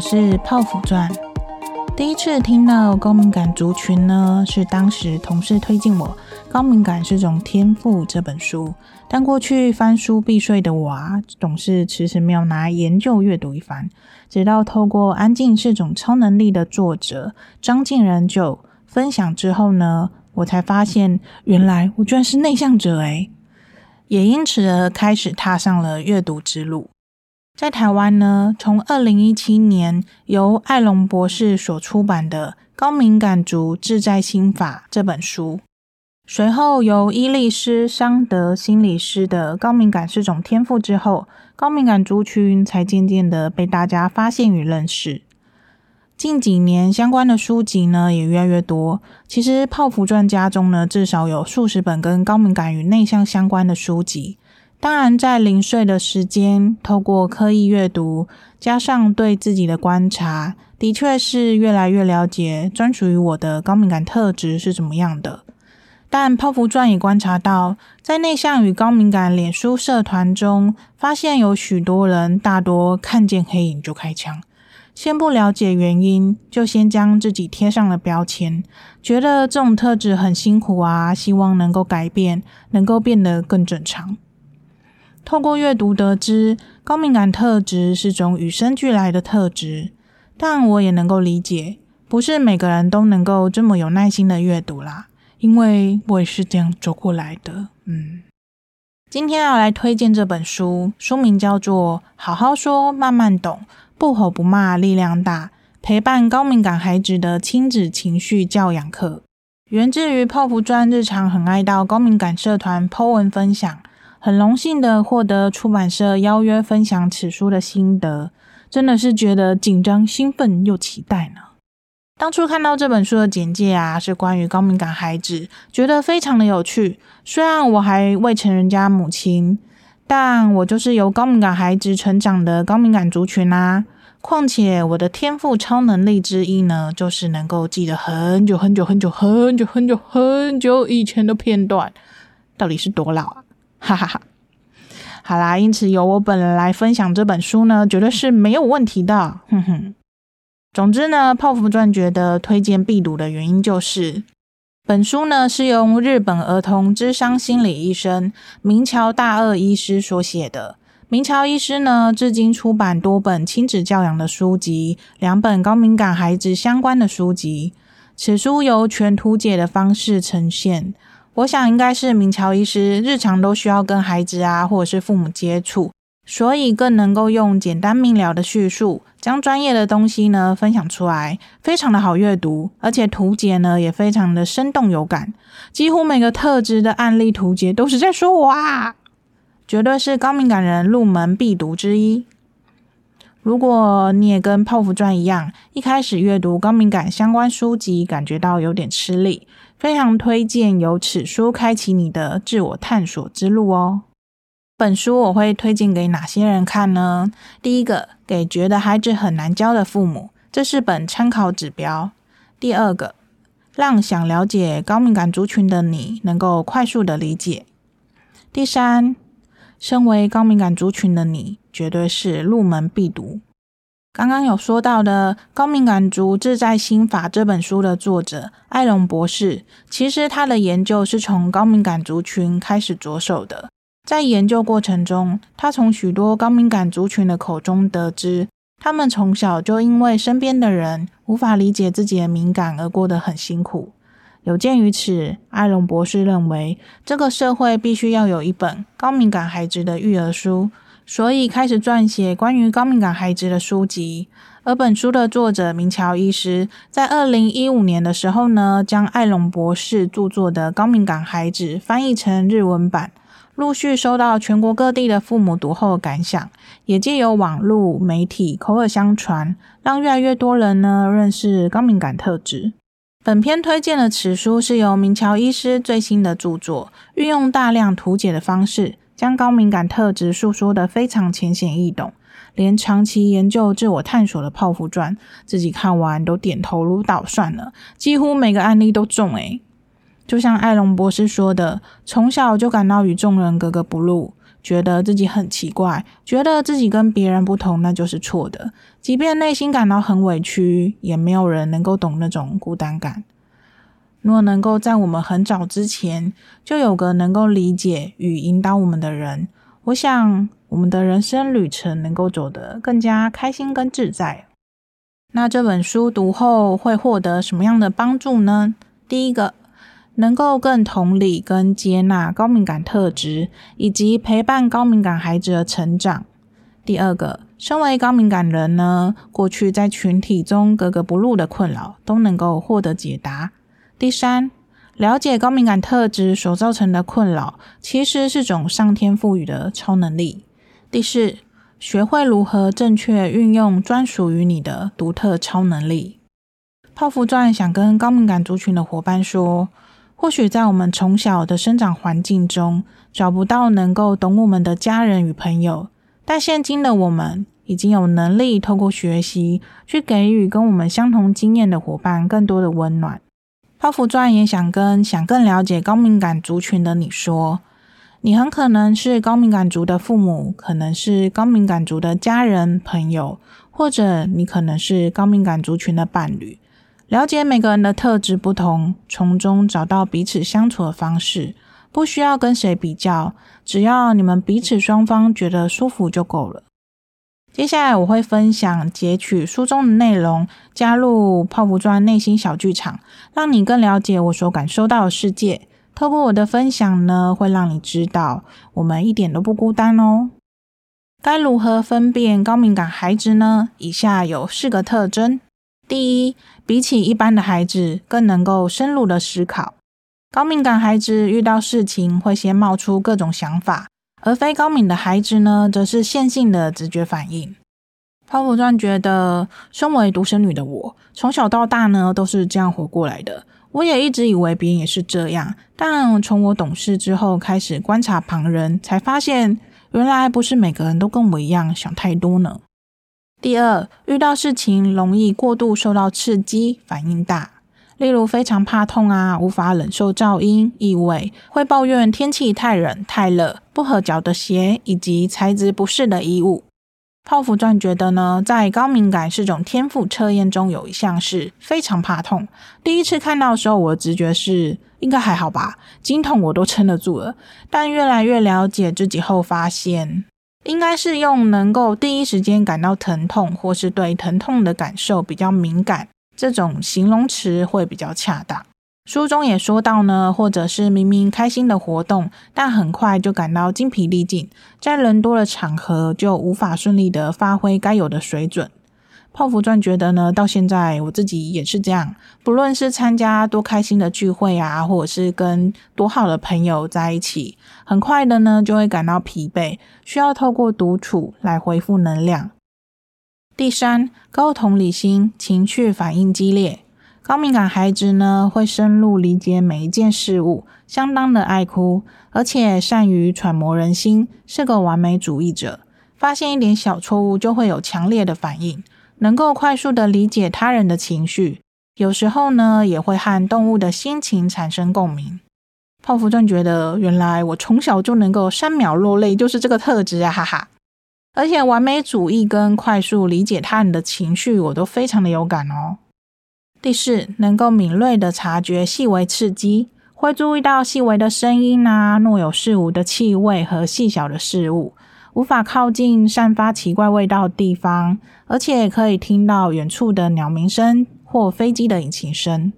是泡芙传。第一次听到高敏感族群呢，是当时同事推荐我《高敏感是种天赋》这本书。但过去翻书必睡的我啊，总是迟迟没有拿研究阅读一番。直到透过《安静是种超能力》的作者张瀞仁就分享之后呢，我才发现原来我居然是内向者诶，也因此而开始踏上了阅读之路。在台湾呢，从二零一七年由艾隆博士所出版的《高敏感族自在心法》这本书，随后由伊丽丝·桑德心理师的《高敏感是种天赋》之后，高敏感族群才渐渐的被大家发现与认识。近几年相关的书籍呢也越来越多。其实泡芙专家中呢至少有数十本跟高敏感与内向相关的书籍。当然，在零碎的时间，透过刻意阅读，加上对自己的观察，的确是越来越了解专属于我的高敏感特质是怎么样的。但泡芙钻也观察到，在内向与高敏感脸书社团中，发现有许多人大多看见黑影就开枪，先不了解原因，就先将自己贴上了标签，觉得这种特质很辛苦啊，希望能够改变，能够变得更正常。透过阅读得知，高敏感特质是种与生俱来的特质，但我也能够理解，不是每个人都能够这么有耐心的阅读啦，因为我也是这样走过来的。嗯，今天要来推荐这本书，书名叫做《好好说，慢慢懂，不吼不骂，力量大，陪伴高敏感孩子的亲子情绪教养课》，源自于泡芙钻日常很爱到高敏感社团 po 文分享。很荣幸的获得出版社邀约分享此书的心得，真的是觉得紧张、兴奋又期待呢。当初看到这本书的简介啊，是关于高敏感孩子，觉得非常的有趣。虽然我还未成人家母亲，但我就是由高敏感孩子成长的高敏感族群啊。况且我的天赋超能力之一呢，就是能够记得很久很久很久很久很久很久以前的片段，到底是多老啊？哈哈哈，好啦，因此由我本人来分享这本书呢，绝对是没有问题的。哼哼，总之呢，泡芙钻觉得推荐必读的原因就是，本书呢是由日本儿童智商心理医生明桥大二医师所写的。明桥医师呢，至今出版多本亲子教养的书籍，两本高敏感孩子相关的书籍。此书由全图解的方式呈现。我想应该是明桥医师日常都需要跟孩子啊，或者是父母接触，所以更能够用简单明了的叙述，将专业的东西呢分享出来，非常的好阅读，而且图解呢也非常的生动有感，几乎每个特质的案例图解都是在说我啊，绝对是高敏感人入门必读之一。如果你也跟泡芙钻一样，一开始阅读高敏感相关书籍，感觉到有点吃力。非常推荐由此书开启你的自我探索之路哦。本书我会推荐给哪些人看呢？第一个，给觉得孩子很难教的父母，这是本参考指标。第二个，让想了解高敏感族群的你能够快速的理解。第三，身为高敏感族群的你，绝对是入门必读。刚刚有说到的《高敏感族自在心法》这本书的作者艾隆博士，其实他的研究是从高敏感族群开始着手的。在研究过程中，他从许多高敏感族群的口中得知，他们从小就因为身边的人无法理解自己的敏感而过得很辛苦。有鉴于此，艾隆博士认为，这个社会必须要有一本高敏感孩子的育儿书。所以开始撰写关于高敏感孩子的书籍，而本书的作者明桥医师在二零一五年的时候呢，将艾隆博士著作的《高敏感孩子》翻译成日文版，陆续收到全国各地的父母读后感想，也借由网络媒体口耳相传，让越来越多人呢认识高敏感特质。本篇推荐的此书是由明桥医师最新的著作，运用大量图解的方式。将高敏感特质述说得非常浅显易懂，连长期研究自我探索的泡芙传自己看完都点头如捣蒜了，几乎每个案例都中诶。就像艾隆博士说的，从小就感到与众人格格不入，觉得自己很奇怪，觉得自己跟别人不同，那就是错的。即便内心感到很委屈，也没有人能够懂那种孤单感。若能够在我们很早之前就有个能够理解与引导我们的人，我想我们的人生旅程能够走得更加开心跟自在。那这本书读后会获得什么样的帮助呢？第一个，能够更同理跟接纳高敏感特质，以及陪伴高敏感孩子的成长。第二个，身为高敏感人呢，过去在群体中格格不入的困扰都能够获得解答。第三，了解高敏感特质所造成的困扰，其实是种上天赋予的超能力。第四，学会如何正确运用专属于你的独特超能力。泡芙传想跟高敏感族群的伙伴说，或许在我们从小的生长环境中，找不到能够懂我们的家人与朋友，但现今的我们已经有能力透过学习，去给予跟我们相同经验的伙伴更多的温暖。泡芙钻也想跟想更了解高敏感族群的你说，你很可能是高敏感族的父母，可能是高敏感族的家人朋友，或者你可能是高敏感族群的伴侣。了解每个人的特质不同，从中找到彼此相处的方式，不需要跟谁比较，只要你们彼此双方觉得舒服就够了。接下来我会分享截取书中的内容，加入泡芙砖内心小剧场，让你更了解我所感受到的世界。透过我的分享呢，会让你知道我们一点都不孤单哦。该如何分辨高敏感孩子呢？以下有四个特征：第一，比起一般的孩子，更能够深入的思考。高敏感孩子遇到事情会先冒出各种想法。而非高敏的孩子呢，则是线性的直觉反应。泡芙传觉得，身为独生女的我，从小到大呢都是这样活过来的。我也一直以为别人也是这样，但从我懂事之后，开始观察旁人，才发现原来不是每个人都跟我一样想太多呢。第二，遇到事情容易过度受到刺激，反应大。例如非常怕痛啊，无法忍受噪音、异味，会抱怨天气太冷、太热，不合脚的鞋以及材质不适的衣物。泡芙钻觉得呢，在高敏感是种天赋测验中有一项是非常怕痛。第一次看到的时候，我的直觉是应该还好吧，经痛我都撑得住了。但越来越了解自己后，发现应该是用能够第一时间感到疼痛，或是对疼痛的感受比较敏感。这种形容词会比较恰当。书中也说到呢，或者是明明开心的活动，但很快就感到精疲力尽，在人多的场合就无法顺利的发挥该有的水准。泡芙钻觉得呢，到现在我自己也是这样，不论是参加多开心的聚会啊，或者是跟多好的朋友在一起，很快的呢就会感到疲惫，需要透过独处来恢复能量。第三，高同理心，情绪反应激烈。高敏感孩子呢，会深入理解每一件事物，相当的爱哭，而且善于揣摩人心，是个完美主义者。发现一点小错误就会有强烈的反应，能够快速的理解他人的情绪。有时候呢，也会和动物的心情产生共鸣。泡芙正觉得，原来我从小就能够三秒落泪，就是这个特质啊，哈哈。而且完美主义跟快速理解他人的情绪，我都非常的有感哦。第四，能够敏锐的察觉细微刺激，会注意到细微的声音啊，若有似无的气味和细小的事物，无法靠近散发奇怪味道的地方，而且可以听到远处的鸟鸣声或飞机的引擎声。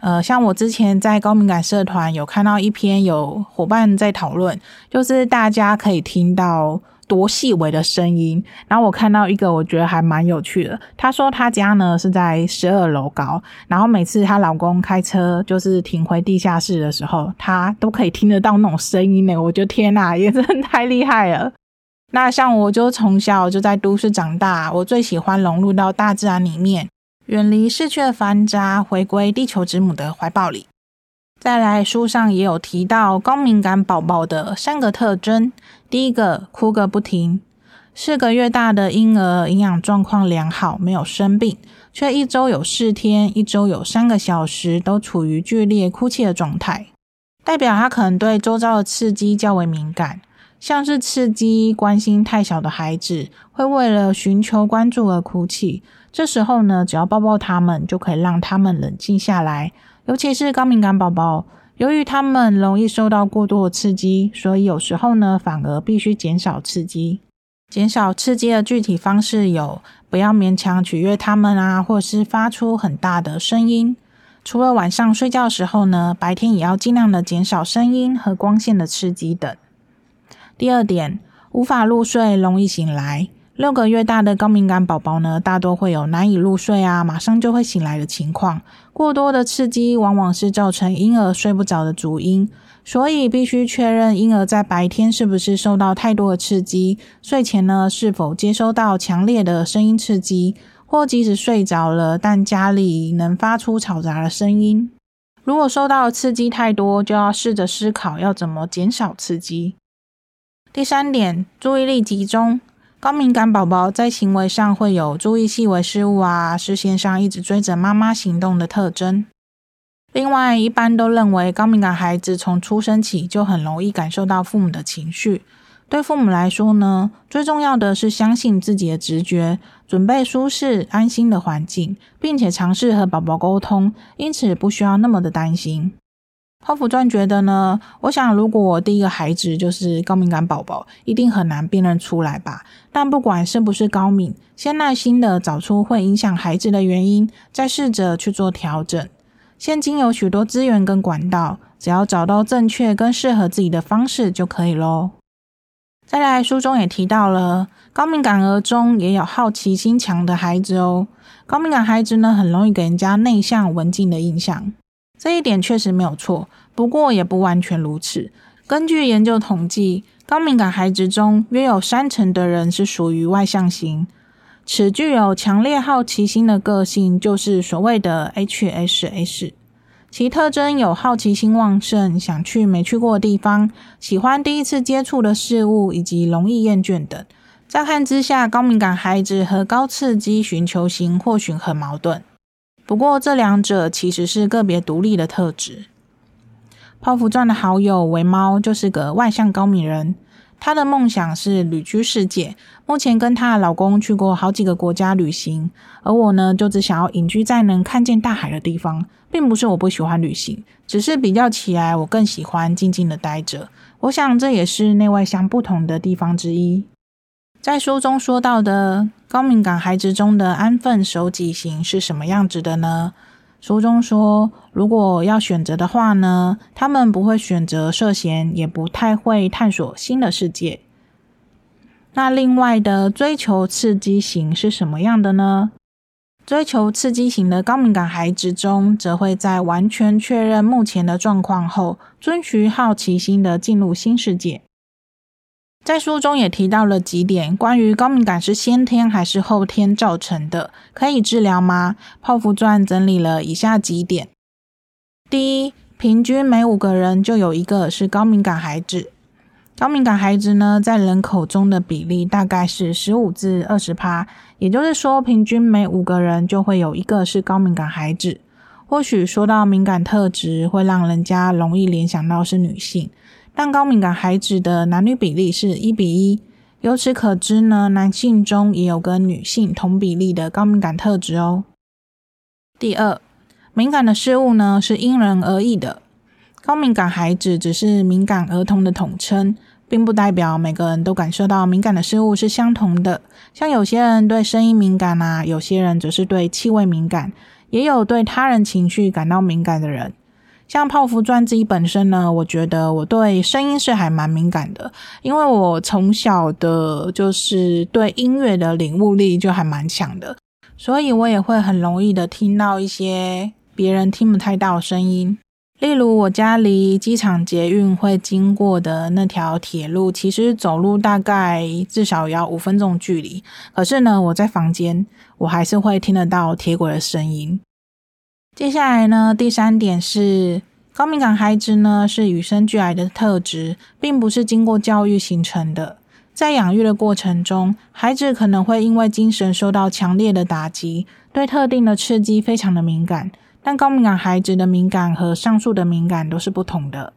呃，像我之前在高敏感社团有看到一篇有伙伴在讨论，就是大家可以听到。多细微的声音，然后我看到一个，我觉得还蛮有趣的。她说她家呢是在十二楼高，然后每次她老公开车就是停回地下室的时候，她都可以听得到那种声音呢。我觉得天哪，也真的太厉害了。那像我就从小就在都市长大，我最喜欢融入到大自然里面，远离市区的繁杂，回归地球之母的怀抱里。再来，书上也有提到高敏感宝宝的三个特征。第一个，哭个不停。四个月大的婴儿营养状况良好，没有生病，却一周有四天，一周有三个小时都处于剧烈哭泣的状态，代表他可能对周遭的刺激较为敏感。像是刺激关心太小的孩子，会为了寻求关注而哭泣。这时候呢，只要抱抱他们，就可以让他们冷静下来。尤其是高敏感宝宝，由于他们容易受到过多的刺激，所以有时候呢，反而必须减少刺激。减少刺激的具体方式有：不要勉强取悦他们啊，或是发出很大的声音。除了晚上睡觉时候呢，白天也要尽量的减少声音和光线的刺激等。第二点，无法入睡，容易醒来。六个月大的高敏感宝宝呢，大多会有难以入睡啊，马上就会醒来的情况。过多的刺激往往是造成婴儿睡不着的主因。所以必须确认婴儿在白天是不是受到太多的刺激，睡前呢，是否接收到强烈的声音刺激，或即使睡着了，但家里能发出嘈杂的声音。如果受到刺激太多，就要试着思考要怎么减少刺激。第三点，注意力集中。高敏感宝宝在行为上会有注意细微事物啊，视线上一直追着妈妈行动的特征。另外，一般都认为高敏感孩子从出生起就很容易感受到父母的情绪。对父母来说呢，最重要的是相信自己的直觉，准备舒适安心的环境，并且尝试和宝宝沟通，因此不需要那么的担心。泡芙钻觉得呢，我想如果我第一个孩子就是高敏感宝宝，一定很难辨认出来吧。但不管是不是高敏，先耐心的找出会影响孩子的原因，再试着去做调整。现今有许多资源跟管道，只要找到正确跟适合自己的方式就可以喽。再来，书中也提到了，高敏感儿中也有好奇心强的孩子哦。高敏感孩子呢，很容易给人家内向文静的印象，这一点确实没有错，不过也不完全如此。根据研究统计，高敏感孩子中约有三成的人是属于外向型。此具有强烈好奇心的个性，就是所谓的 HSS。其特征有好奇心旺盛、想去没去过的地方、喜欢第一次接触的事物，以及容易厌倦等。乍看之下，高敏感孩子和高刺激寻求型或许很矛盾。不过，这两者其实是个别独立的特质。泡芙传的好友维猫就是个外向高敏人。她的梦想是旅居世界，目前跟她的老公去过好几个国家旅行，而我呢，就只想要隐居在能看见大海的地方，并不是我不喜欢旅行，只是比较起来，我更喜欢静静的待着。我想这也是内外向不同的地方之一。在书中说到的高敏感孩子中的安分守己型是什么样子的呢？书中说，如果要选择的话呢，他们不会选择涉险，也不太会探索新的世界。那另外的追求刺激型是什么样的呢？追求刺激型的高敏感孩子中，则会在完全确认目前的状况后，遵循好奇心的进入新世界。在书中也提到了几点关于高敏感是先天还是后天造成的，可以治疗吗？泡芙传整理了以下几点：第一，平均每五个人就有一个是高敏感孩子。高敏感孩子呢，在人口中的比例大概是十五至二十趴，也就是说，平均每五个人就会有一个是高敏感孩子。或许说到敏感特质，会让人家容易联想到是女性。但高敏感孩子的男女比例是一比一，由此可知呢，男性中也有跟女性同比例的高敏感特质哦。第二，敏感的事物呢是因人而异的，高敏感孩子只是敏感儿童的统称，并不代表每个人都感受到敏感的事物是相同的。像有些人对声音敏感啊，有些人则是对气味敏感，也有对他人情绪感到敏感的人。像泡芙钻自己本身呢，我觉得我对声音是还蛮敏感的，因为我从小的就是对音乐的领悟力就还蛮强的，所以我也会很容易的听到一些别人听不太到的声音。例如我家离机场捷运会经过的那条铁路，其实走路大概至少要五分钟距离，可是呢，我在房间我还是会听得到铁轨的声音。接下来呢，第三点是高敏感孩子呢是与生俱来的特质，并不是经过教育形成的。在养育的过程中，孩子可能会因为精神受到强烈的打击，对特定的刺激非常的敏感。但高敏感孩子的敏感和上述的敏感都是不同的。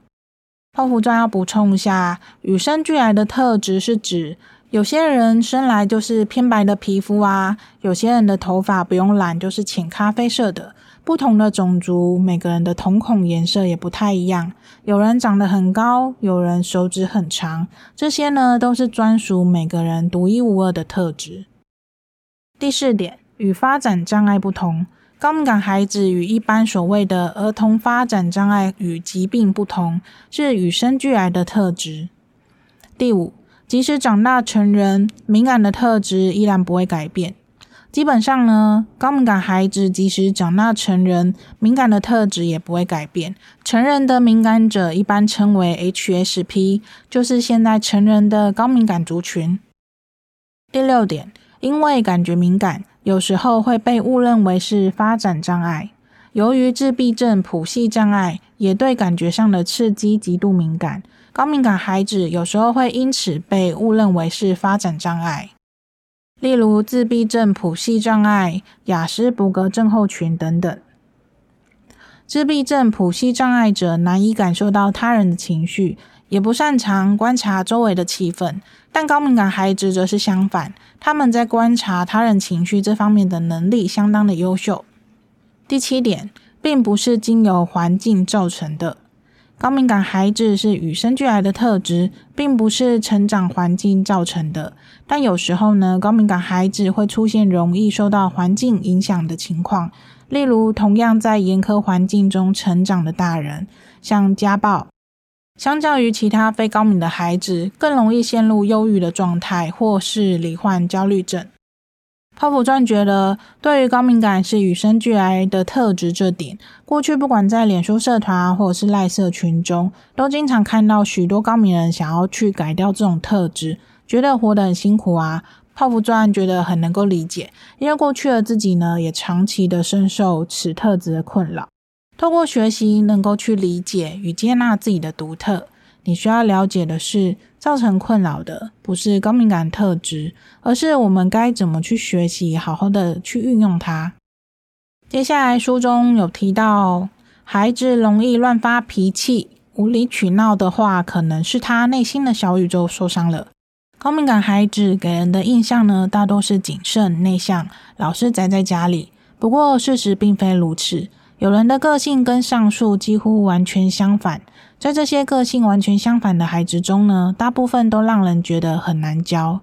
泡芙钻要补充一下，与生俱来的特质是指有些人生来就是偏白的皮肤啊，有些人的头发不用染就是浅咖啡色的。不同的种族，每个人的瞳孔颜色也不太一样。有人长得很高，有人手指很长，这些呢都是专属每个人独一无二的特质。第四点，与发展障碍不同，高敏感孩子与一般所谓的儿童发展障碍与疾病不同，是与生俱来的特质。第五，即使长大成人，敏感的特质依然不会改变。基本上呢，高敏感孩子即使长大成人，敏感的特质也不会改变。成人的敏感者一般称为 HSP，就是现在成人的高敏感族群。第六点，因为感觉敏感，有时候会被误认为是发展障碍。由于自闭症谱系障碍也对感觉上的刺激极度敏感，高敏感孩子有时候会因此被误认为是发展障碍。例如自闭症谱系障碍、雅斯伯格症候群等等。自闭症谱系障碍者难以感受到他人的情绪，也不擅长观察周围的气氛。但高敏感孩子则是相反，他们在观察他人情绪这方面的能力相当的优秀。第七点，并不是经由环境造成的。高敏感孩子是与生俱来的特质，并不是成长环境造成的。但有时候呢，高敏感孩子会出现容易受到环境影响的情况，例如同样在严苛环境中成长的大人，像家暴，相较于其他非高敏的孩子，更容易陷入忧郁的状态，或是罹患焦虑症。泡芙钻觉得，对于高敏感是与生俱来的特质这点，过去不管在脸书社团或者是赖社群中，都经常看到许多高敏人想要去改掉这种特质，觉得活得很辛苦啊。泡芙钻觉得很能够理解，因为过去的自己呢，也长期的深受此特质的困扰。透过学习，能够去理解与接纳自己的独特。你需要了解的是，造成困扰的不是高敏感特质，而是我们该怎么去学习，好好的去运用它。接下来书中有提到，孩子容易乱发脾气、无理取闹的话，可能是他内心的小宇宙受伤了。高敏感孩子给人的印象呢，大多是谨慎、内向，老是宅在家里。不过事实并非如此，有人的个性跟上述几乎完全相反。在这些个性完全相反的孩子中呢，大部分都让人觉得很难教，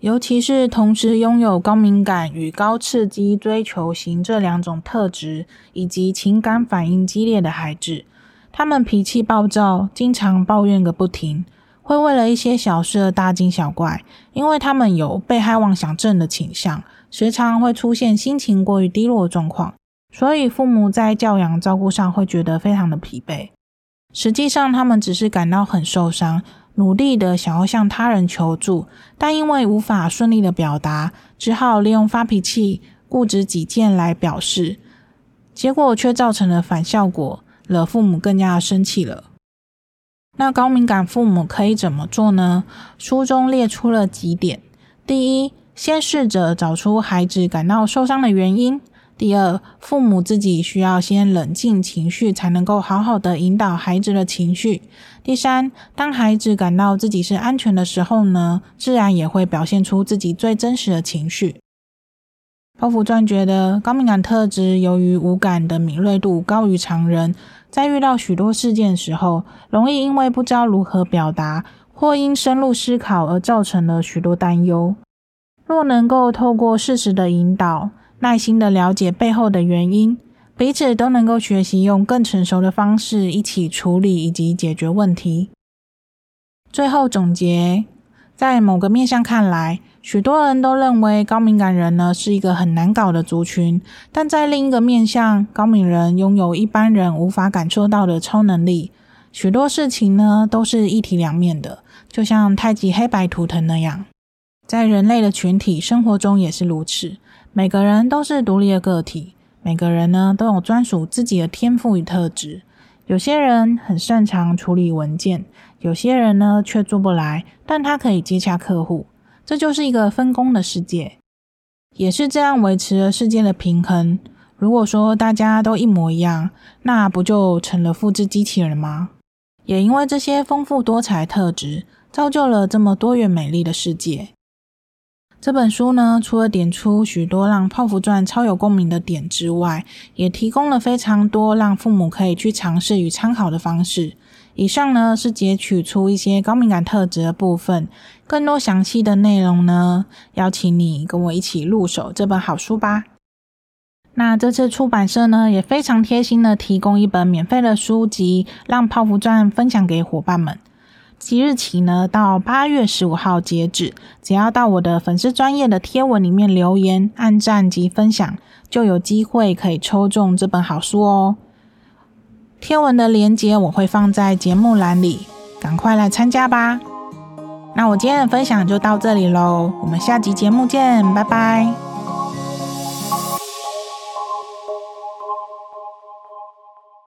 尤其是同时拥有高敏感与高刺激追求型这两种特质，以及情感反应激烈的孩子。他们脾气暴躁，经常抱怨个不停，会为了一些小事而大惊小怪。因为他们有被害妄想症的倾向，时常会出现心情过于低落的状况，所以父母在教养照顾上会觉得非常的疲惫。实际上，他们只是感到很受伤，努力的想要向他人求助，但因为无法顺利的表达，只好利用发脾气、固执己见来表示，结果却造成了反效果，惹父母更加的生气了。那高敏感父母可以怎么做呢？书中列出了几点：第一，先试着找出孩子感到受伤的原因。第二，父母自己需要先冷静情绪，才能够好好的引导孩子的情绪。第三，当孩子感到自己是安全的时候呢，自然也会表现出自己最真实的情绪。泡芙传觉得，高敏感特质由于五感的敏锐度高于常人，在遇到许多事件时候，容易因为不知道如何表达，或因深入思考而造成了许多担忧。若能够透过适时的引导，耐心的了解背后的原因，彼此都能够学习用更成熟的方式一起处理以及解决问题。最后总结，在某个面向看来，许多人都认为高敏感人呢是一个很难搞的族群，但在另一个面向，高敏人拥有一般人无法感受到的超能力。许多事情呢都是一体两面的，就像太极黑白图腾那样，在人类的群体生活中也是如此。每个人都是独立的个体，每个人呢都有专属自己的天赋与特质。有些人很擅长处理文件，有些人呢却做不来，但他可以接洽客户。这就是一个分工的世界，也是这样维持了世界的平衡。如果说大家都一模一样，那不就成了复制机器人吗？也因为这些丰富多彩特质，造就了这么多元美丽的世界。这本书呢，除了点出许多让泡芙传超有共鸣的点之外，也提供了非常多让父母可以去尝试与参考的方式。以上呢，是截取出一些高敏感特质的部分，更多详细的内容呢，邀请你跟我一起入手这本好书吧。那这次出版社呢，也非常贴心的提供一本免费的书籍，让泡芙传分享给伙伴们。即日起呢，到八月十五号截止，只要到我的粉丝专页的贴文里面留言、按赞及分享，就有机会可以抽中这本好书哦。贴文的链接我会放在节目栏里，赶快来参加吧。那我今天的分享就到这里喽，我们下集节目见，拜拜。